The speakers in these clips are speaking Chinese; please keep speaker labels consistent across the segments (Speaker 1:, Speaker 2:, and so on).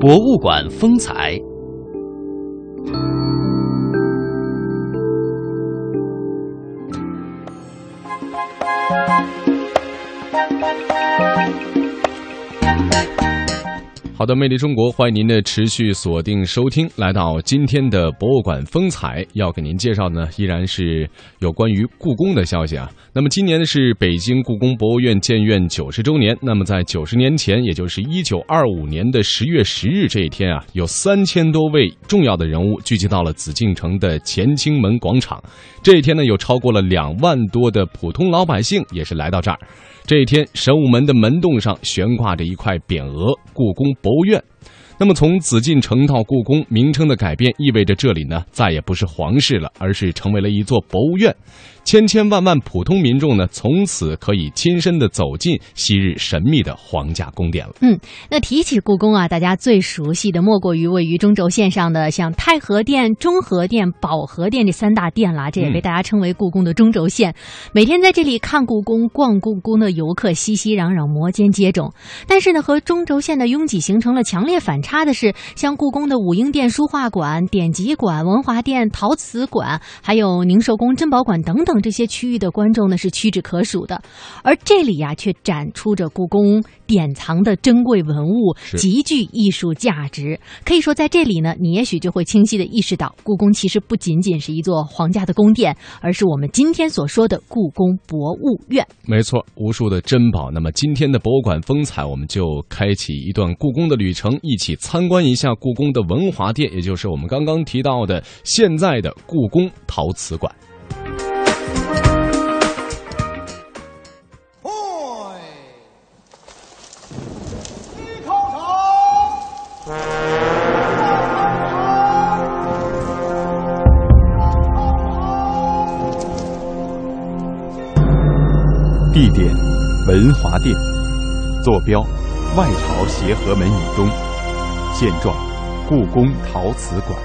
Speaker 1: 博物馆风采。
Speaker 2: 好的，魅力中国，欢迎您的持续锁定收听。来到今天的博物馆风采，要给您介绍的呢，依然是有关于故宫的消息啊。那么今年呢是北京故宫博物院建院九十周年。那么在九十年前，也就是一九二五年的十月十日这一天啊，有三千多位重要的人物聚集到了紫禁城的乾清门广场。这一天呢，有超过了两万多的普通老百姓也是来到这儿。这一天，神武门的门洞上悬挂着一块匾额“故宫博物院”。那么，从紫禁城到故宫，名称的改变意味着这里呢，再也不是皇室了，而是成为了一座博物院。千千万万普通民众呢，从此可以亲身的走进昔日神秘的皇家宫殿了。
Speaker 3: 嗯，那提起故宫啊，大家最熟悉的莫过于位于中轴线上的像太和殿、中和殿、保和殿这三大殿啦。这也被大家称为故宫的中轴线。每天在这里看故宫、逛故宫的游客熙熙攘攘，摩肩接踵。但是呢，和中轴线的拥挤形成了强烈反差的是，像故宫的武英殿书画馆、典籍馆、文华殿陶瓷馆，还有宁寿宫珍宝馆等等。这些区域的观众呢是屈指可数的，而这里呀却展出着故宫典藏的珍贵文物，极具艺术价值。可以说，在这里呢，你也许就会清晰的意识到，故宫其实不仅仅是一座皇家的宫殿，而是我们今天所说的故宫博物院。
Speaker 2: 没错，无数的珍宝。那么今天的博物馆风采，我们就开启一段故宫的旅程，一起参观一下故宫的文华殿，也就是我们刚刚提到的现在的故宫陶瓷馆。
Speaker 4: 文华殿。坐标：外朝协和门以东。现状：故宫陶瓷馆。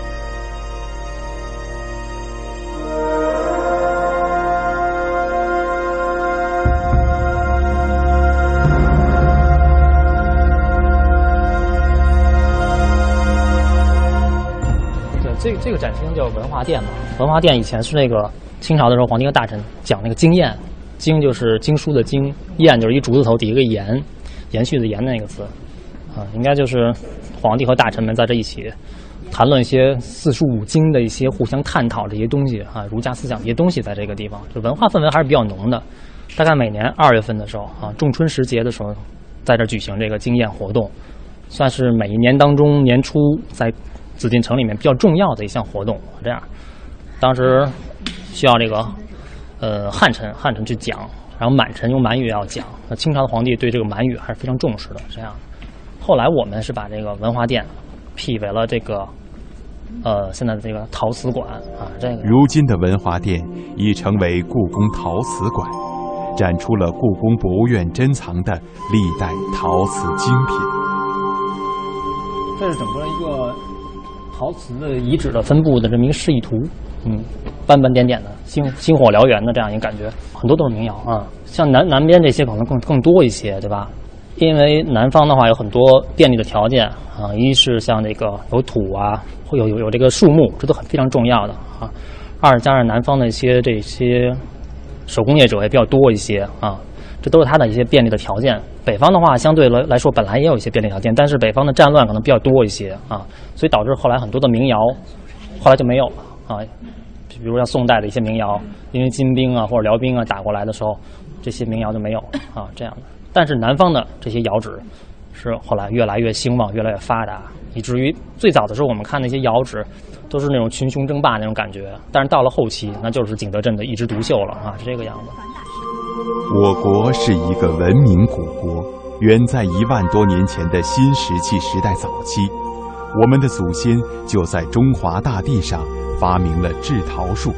Speaker 5: 对，这这个展厅叫文华殿嘛。文华殿以前是那个清朝的时候，皇帝和大臣讲那个经验。经就是经书的经，验就是一竹字头底一个延，延续的延那个字，啊，应该就是皇帝和大臣们在这一起谈论一些四书五经的一些互相探讨这些东西啊，儒家思想一些东西在这个地方，就文化氛围还是比较浓的。大概每年二月份的时候啊，仲春时节的时候，在这举行这个经验活动，算是每一年当中年初在紫禁城里面比较重要的一项活动。这样，当时需要这个。呃，汉臣汉臣去讲，然后满臣用满语要讲。那清朝的皇帝对这个满语还是非常重视的。这样，后来我们是把这个文化殿辟为了这个呃现在的这个陶瓷馆啊。这个
Speaker 4: 如今的文华殿已成为故宫陶瓷馆，展出了故宫博物院珍藏的历代陶瓷精品。
Speaker 5: 这是整个一个陶瓷的遗址的分布的这么一个示意图。嗯，斑斑点点的，星星火燎原的这样一个感觉，很多都是民谣啊。像南南边这些可能更更多一些，对吧？因为南方的话有很多便利的条件啊，一是像这个有土啊，会有有有这个树木，这都很非常重要的啊。二加上南方的一些这些手工业者也比较多一些啊，这都是它的一些便利的条件。北方的话相对来来说本来也有一些便利条件，但是北方的战乱可能比较多一些啊，所以导致后来很多的民谣后来就没有了。啊，比如像宋代的一些民谣，因为金兵啊或者辽兵啊打过来的时候，这些民谣就没有啊这样的。但是南方的这些窑址是后来越来越兴旺，越来越发达，以至于最早的时候我们看那些窑址都是那种群雄争霸那种感觉，但是到了后期那就是景德镇的一枝独秀了啊，是这个样子。
Speaker 4: 我国是一个文明古国，远在一万多年前的新石器时代早期，我们的祖先就在中华大地上。发明了制陶术，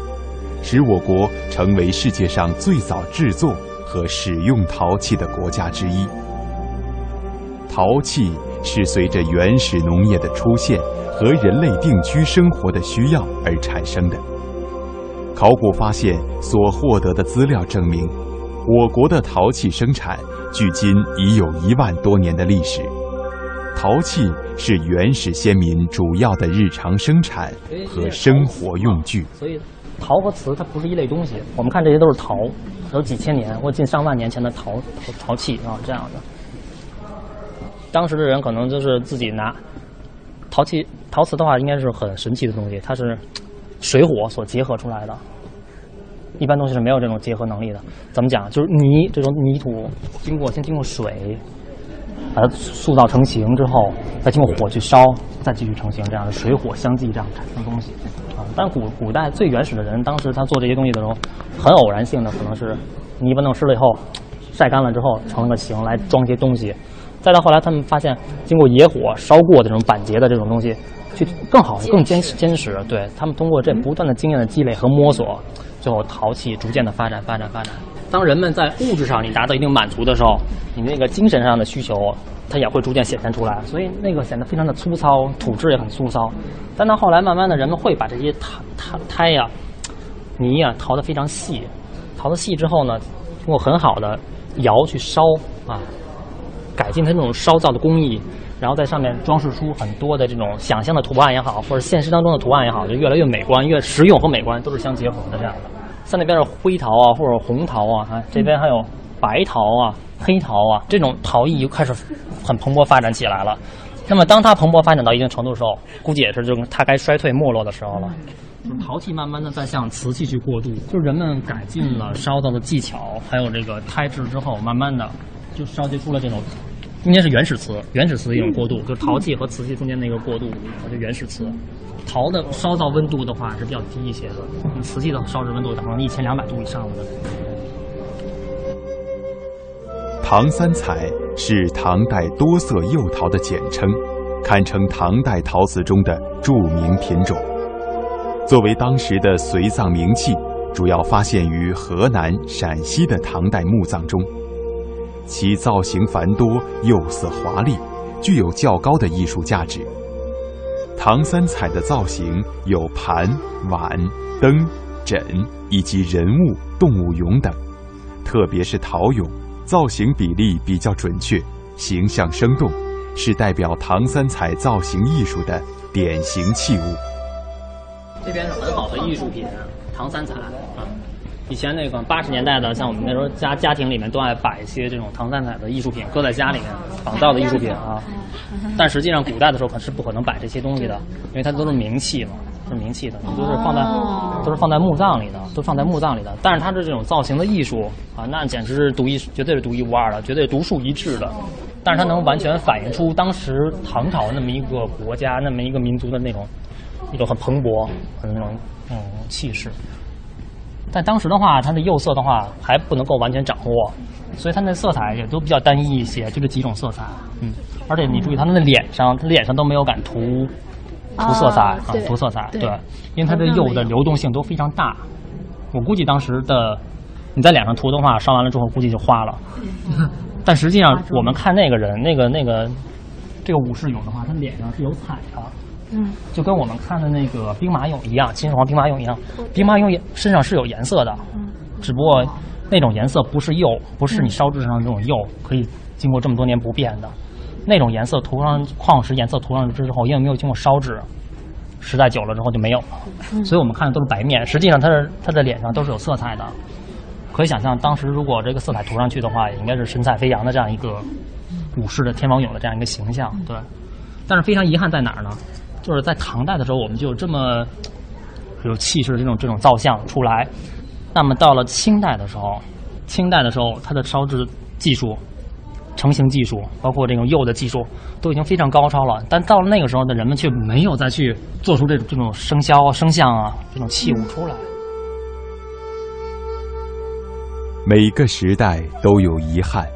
Speaker 4: 使我国成为世界上最早制作和使用陶器的国家之一。陶器是随着原始农业的出现和人类定居生活的需要而产生的。考古发现所获得的资料证明，我国的陶器生产距今已有一万多年的历史。陶器是原始先民主要的日常生产和生活用具。
Speaker 5: 所以，陶和瓷它不是一类东西。我们看这些都是陶，有几千年或近上万年前的陶陶陶器啊，这样的。当时的人可能就是自己拿陶器、陶瓷的话，应该是很神奇的东西，它是水火所结合出来的。一般东西是没有这种结合能力的。怎么讲？就是泥这种泥土，经过先经过水。把它塑造成型之后，再经过火去烧，再继续成型，这样的水火相继这样产生东西，啊！但古古代最原始的人，当时他做这些东西的时候，很偶然性的可能是泥巴弄湿了以后，晒干了之后成了个形来装些东西，再到后来他们发现经过野火烧过的这种板结的这种东西，去更好更坚实坚实。对他们通过这不断的经验的积累和摸索，最后陶器逐渐的发展发展发展。当人们在物质上你达到一定满足的时候，你那个精神上的需求，它也会逐渐显现出来。所以那个显得非常的粗糙，土质也很粗糙。但到后来，慢慢的人们会把这些胎胎胎呀、泥呀淘得非常细，淘得细之后呢，通过很好的窑去烧啊，改进它那种烧造的工艺，然后在上面装饰出很多的这种想象的图案也好，或者现实当中的图案也好，就越来越美观，越实用和美观都是相结合的这样的。像那边是灰陶啊，或者红陶啊，啊，这边还有白陶啊、黑陶啊，这种陶艺就开始很蓬勃发展起来了。那么，当它蓬勃发展到一定程度的时候，估计也是就它该衰退没落的时候了。就是陶器慢慢的在向瓷器去过渡，就是人们改进了烧造的技巧，还有这个胎制之后，慢慢的就烧结出了这种。应该是原始瓷，原始瓷的一种过渡，就是陶器和瓷器中间的一个过渡，就原始瓷。陶的烧造温度的话是比较低一些的，瓷器的烧制温度达到一千两百度以上的。
Speaker 4: 唐三彩是唐代多色釉陶的简称，堪称唐代陶瓷中的著名品种。作为当时的随葬名器，主要发现于河南、陕西的唐代墓葬中。其造型繁多，釉色华丽，具有较高的艺术价值。唐三彩的造型有盘、碗、灯、枕以及人物、动物俑等，特别是陶俑，造型比例比较准确，形象生动，是代表唐三彩造型艺术的典型器物。
Speaker 5: 这边是很好的艺术品，唐三彩。以前那个八十年代的，像我们那时候家家庭里面都爱摆一些这种唐三彩的艺术品，搁在家里面仿造的艺术品啊。但实际上古代的时候可是不可能摆这些东西的，因为它都是名器嘛，是名器的，都是放在都是放在墓葬里的，都放在墓葬里的。但是它的这种造型的艺术啊，那简直是独一，绝对是独一无二的，绝对独树一帜的。但是它能完全反映出当时唐朝那么一个国家、那么一个民族的那种一种很蓬勃、很那种嗯气势。在当时的话，它的釉色的话还不能够完全掌握，所以它那色彩也都比较单一一些，就这几种色彩。嗯，而且你注意，它那脸上，它脸上都没有敢涂涂色彩啊，涂色彩。对，因为它的釉的流动性都非常大。我估计当时的你在脸上涂的话，烧完了之后估计就花了。但实际上，我们看那个人，那个那个这个武士俑的话，他脸上是有彩的。嗯，就跟我们看的那个兵马俑一样，秦始皇兵马俑一样，兵马俑也身上是有颜色的，嗯，只不过那种颜色不是釉，不是你烧制上的这种釉可以经过这么多年不变的，那种颜色涂上矿石颜色涂上去之后，因为没有经过烧制，时代久了之后就没有了，所以我们看的都是白面，实际上它是它的脸上都是有色彩的，可以想象当时如果这个色彩涂上去的话，也应该是神采飞扬的这样一个武士的天王俑的这样一个形象，对，但是非常遗憾在哪儿呢？就是在唐代的时候，我们就有这么有气势的这种这种造像出来。那么到了清代的时候，清代的时候，它的烧制技术、成型技术，包括这种釉的技术，都已经非常高超了。但到了那个时候的人们却没有再去做出这种这种生肖、生像啊这种器物出来。
Speaker 4: 每个时代都有遗憾，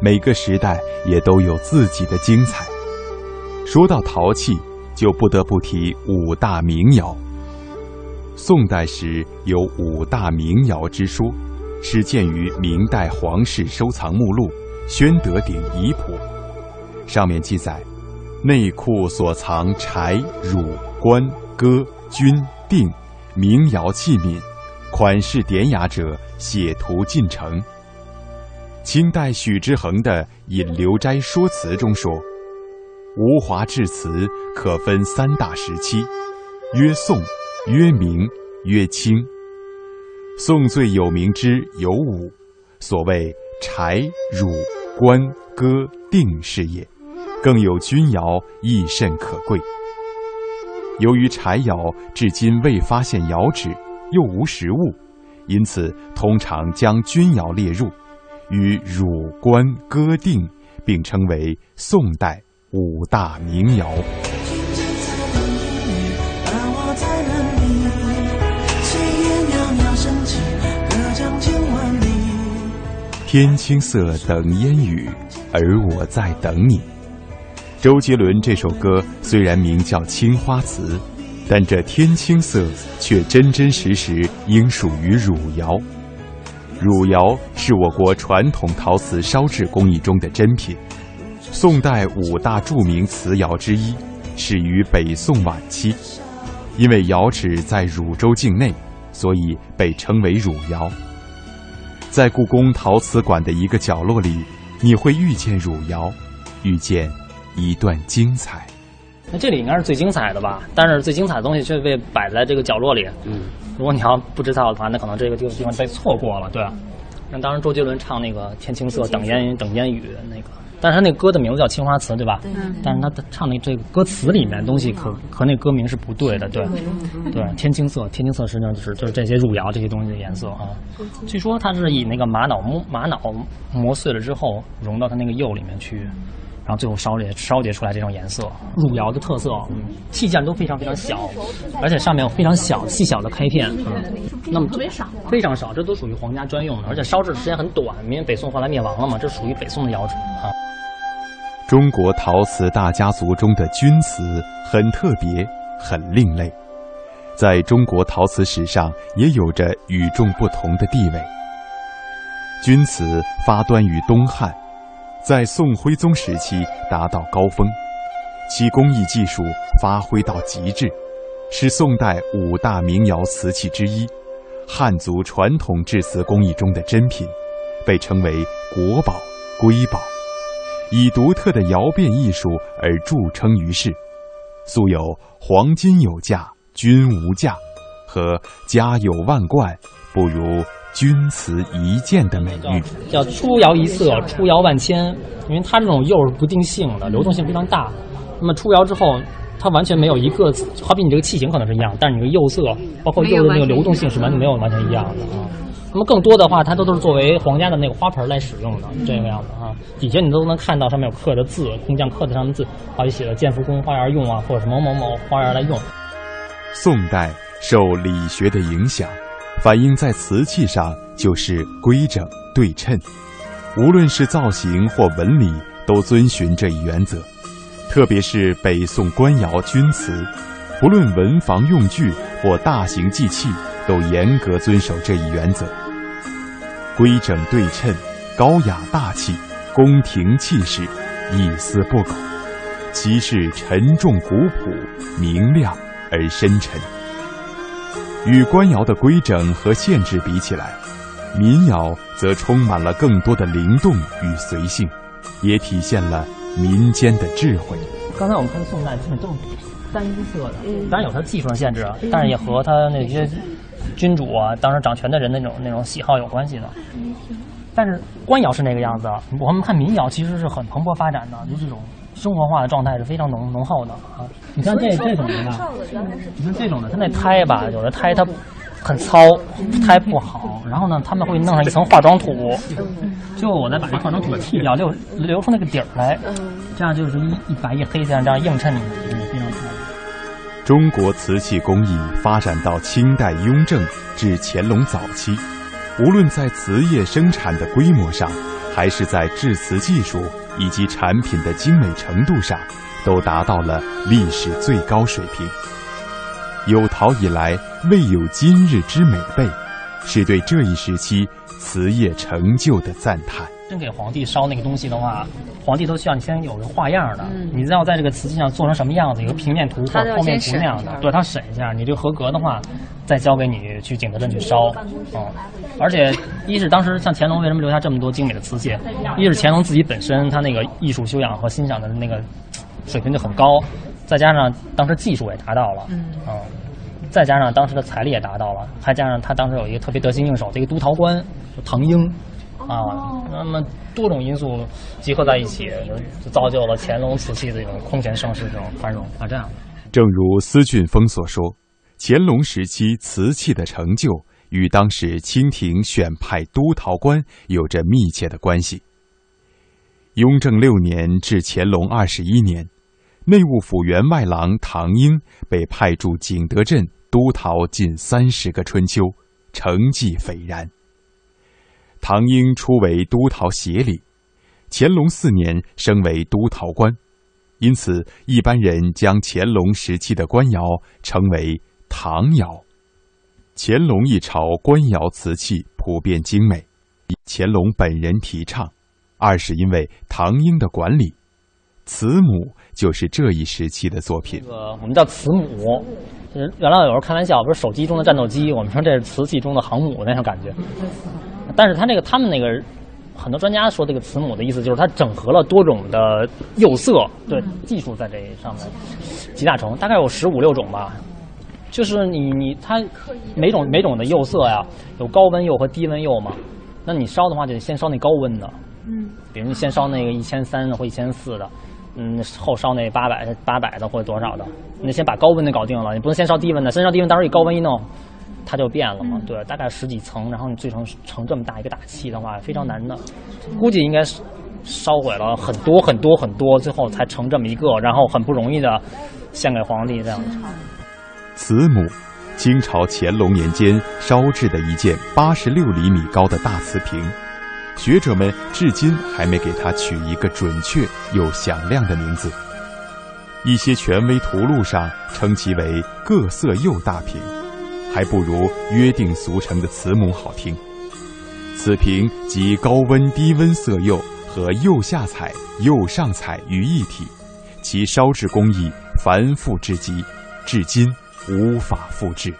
Speaker 4: 每个时代也都有自己的精彩。说到陶器。就不得不提五大名窑。宋代时有五大名窑之说，始见于明代皇室收藏目录《宣德鼎遗谱》，上面记载，内库所藏柴、汝、官、戈、钧、定名窑器皿，款式典雅者写图进城。清代许之衡的《引流斋说辞》中说。吴华至瓷可分三大时期，曰宋、曰明、曰清。宋最有名之有五，所谓柴、汝、官、歌、定是也。更有钧窑，亦甚可贵。由于柴窑至今未发现窑址，又无实物，因此通常将钧窑列入，与汝、官、歌、定并称为宋代五大名窑。天青色等烟雨，而我在等你。周杰伦这首歌虽然名叫《青花瓷》，但这天青色却真真实实应属于汝窑。汝窑是我国传统陶瓷烧制工艺中的珍品，宋代五大著名瓷窑之一，始于北宋晚期。因为窑址在汝州境内，所以被称为汝窑。在故宫陶瓷馆的一个角落里，你会遇见汝窑，遇见一段精彩。
Speaker 5: 那这里应该是最精彩的吧？但是最精彩的东西却被摆在这个角落里。嗯，如果你要不知道的话，那可能这个地地方被错过了。对，啊那当时周杰伦唱那个《天青色等烟等烟雨》那个。但是他那歌的名字叫《青花瓷》，对吧？嗯。但是他唱的这个歌词里面东西可和那歌名是不对的，对。对，天青色，天青色实际上就是就是这些汝窑这些东西的颜色啊。据说它是以那个玛瑙磨玛瑙磨碎了之后融到它那个釉里面去，然后最后烧结烧结出来这种颜色。汝窑的特色，器件都非常非常小，而且上面有非常小细小的开片。那么特别少，非常少，这都属于皇家专用的，而且烧制的时间很短，因为北宋后来灭亡了嘛，这属于北宋的窑址啊。
Speaker 4: 中国陶瓷大家族中的钧瓷很特别，很另类，在中国陶瓷史上也有着与众不同的地位。钧瓷发端于东汉，在宋徽宗时期达到高峰，其工艺技术发挥到极致，是宋代五大名窑瓷器之一，汉族传统制瓷工艺中的珍品，被称为国宝、瑰宝。以独特的窑变艺术而著称于世，素有“黄金有价，钧无价”和“家有万贯，不如钧瓷一件”的美誉。
Speaker 5: 叫“出窑一色，出窑万千”，因为它这种釉是不定性的，流动性非常大。那么出窑之后，它完全没有一个，好比你这个器型可能是一样，但是你这个釉色，包括釉的那个流动性是完全没有完全一样的啊。那么更多的话，它都都是作为皇家的那个花盆来使用的，这个样子啊。底下你都能看到上面有刻的字，工匠刻的上面字，好比写的“建福宫花园用”啊，或者是某某某花园来用。
Speaker 4: 宋代受理学的影响，反映在瓷器上就是规整对称，无论是造型或纹理，都遵循这一原则。特别是北宋官窑钧瓷，不论文房用具或大型祭器，都严格遵守这一原则。规整对称、高雅大气、宫廷气势，一丝不苟；其势沉重古朴、明亮而深沉。与官窑的规整和限制比起来，民窑则充满了更多的灵动与随性，也体现了民间的智慧。
Speaker 5: 刚才我们看宋代基本都是单一色的，当然有它技术上限制，但是也和它那些。君主啊，当时掌权的人那种那种喜好有关系的，但是官窑是那个样子。我们看民窑其实是很蓬勃发展的，就这种生活化的状态是非常浓浓厚的啊。你像这这种的吧，你看这种的，它那胎吧，有的胎它很糙，胎不好，然后呢，他们会弄上一层化妆土，就我再把这化妆土剃掉，留留出那个底儿来，这样就是一一白一黑这样这样映衬，非常漂亮。
Speaker 4: 中国瓷器工艺发展到清代雍正至乾隆早期，无论在瓷业生产的规模上，还是在制瓷技术以及产品的精美程度上，都达到了历史最高水平。有陶以来未有今日之美备，是对这一时期瓷业成就的赞叹。
Speaker 5: 真给皇帝烧那个东西的话，皇帝都需要你先有个画样的，你知道在这个瓷器上做成什么样子，有个平面图或者剖面图那样的，对他审一下，你这合格的话，再交给你去景德镇去烧。嗯，而且一是当时像乾隆为什么留下这么多精美的瓷器，一是乾隆自己本身他那个艺术修养和欣赏的那个水平就很高，再加上当时技术也达到了，
Speaker 3: 嗯。
Speaker 5: 啊，再加上当时的财力也达到了，还加上他当时有一个特别得心应手的一个督陶官，就唐英，啊，那么多种因素集合在一起，就造就了乾隆瓷器这种空前盛世、这种繁荣啊，这样。
Speaker 4: 正如司俊峰所说，乾隆时期瓷器的成就与当时清廷选派督陶官有着密切的关系。雍正六年至乾隆二十一年，内务府员外郎唐英被派驻景德镇督陶近三十个春秋，成绩斐然。唐英初为督陶协理，乾隆四年升为督陶官，因此一般人将乾隆时期的官窑称为唐窑。乾隆一朝官窑瓷器普遍精美，乾隆本人提倡。二是因为唐英的管理，慈母就是这一时期的作品
Speaker 5: 这。个我们叫慈母，就是原来有时候开玩笑，不是手机中的战斗机，我们说这是瓷器中的航母那种感觉。但是它这个他们那个很多专家说这个慈母的意思就是它整合了多种的釉色，对技术在这上面。几大成，大概有十五六种吧。就是你你它每种每种的釉色呀，有高温釉和低温釉嘛。那你烧的话，就得先烧那高温的，
Speaker 3: 嗯，
Speaker 5: 比如你先烧那个一千三的或一千四的，嗯，后烧那八百八百的或者多少的，你先把高温的搞定了，你不能先烧低温的，先烧低温，到时候一高温一弄，它就变了嘛。对，大概十几层，然后你最成成这么大一个大器的话，非常难的，估计应该是烧毁了很多很多很多，最后才成这么一个，然后很不容易的献给皇帝这样子。
Speaker 4: 慈母，清朝乾隆年间烧制的一件八十六厘米高的大瓷瓶，学者们至今还没给它取一个准确又响亮的名字。一些权威图录上称其为各色釉大瓶，还不如约定俗成的慈母好听。此瓶集高温低温色釉和釉下彩、釉上彩于一体，其烧制工艺繁复至极，至今无法复制。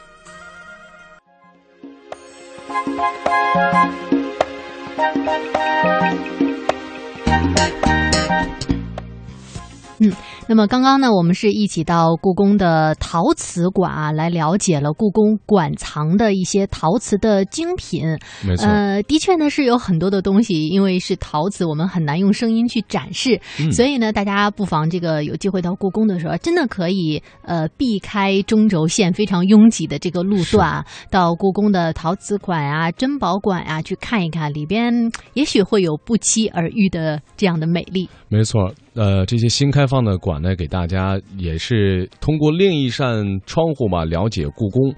Speaker 3: 那么刚刚呢，我们是一起到故宫的陶瓷馆啊，来了解了故宫馆藏的一些陶瓷的精品。
Speaker 2: 没错，
Speaker 3: 呃，的确呢是有很多的东西，因为是陶瓷，我们很难用声音去展示，
Speaker 2: 嗯
Speaker 3: 所以呢，大家不妨这个有机会到故宫的时候，真的可以呃避开中轴线非常拥挤的这个路段啊，到故宫的陶瓷馆啊、珍宝馆啊去看一看，里边也许会有不期而遇的这样的美丽。
Speaker 2: 没错。呃，这些新开放的馆呢，给大家也是通过另一扇窗户嘛，了解故宫。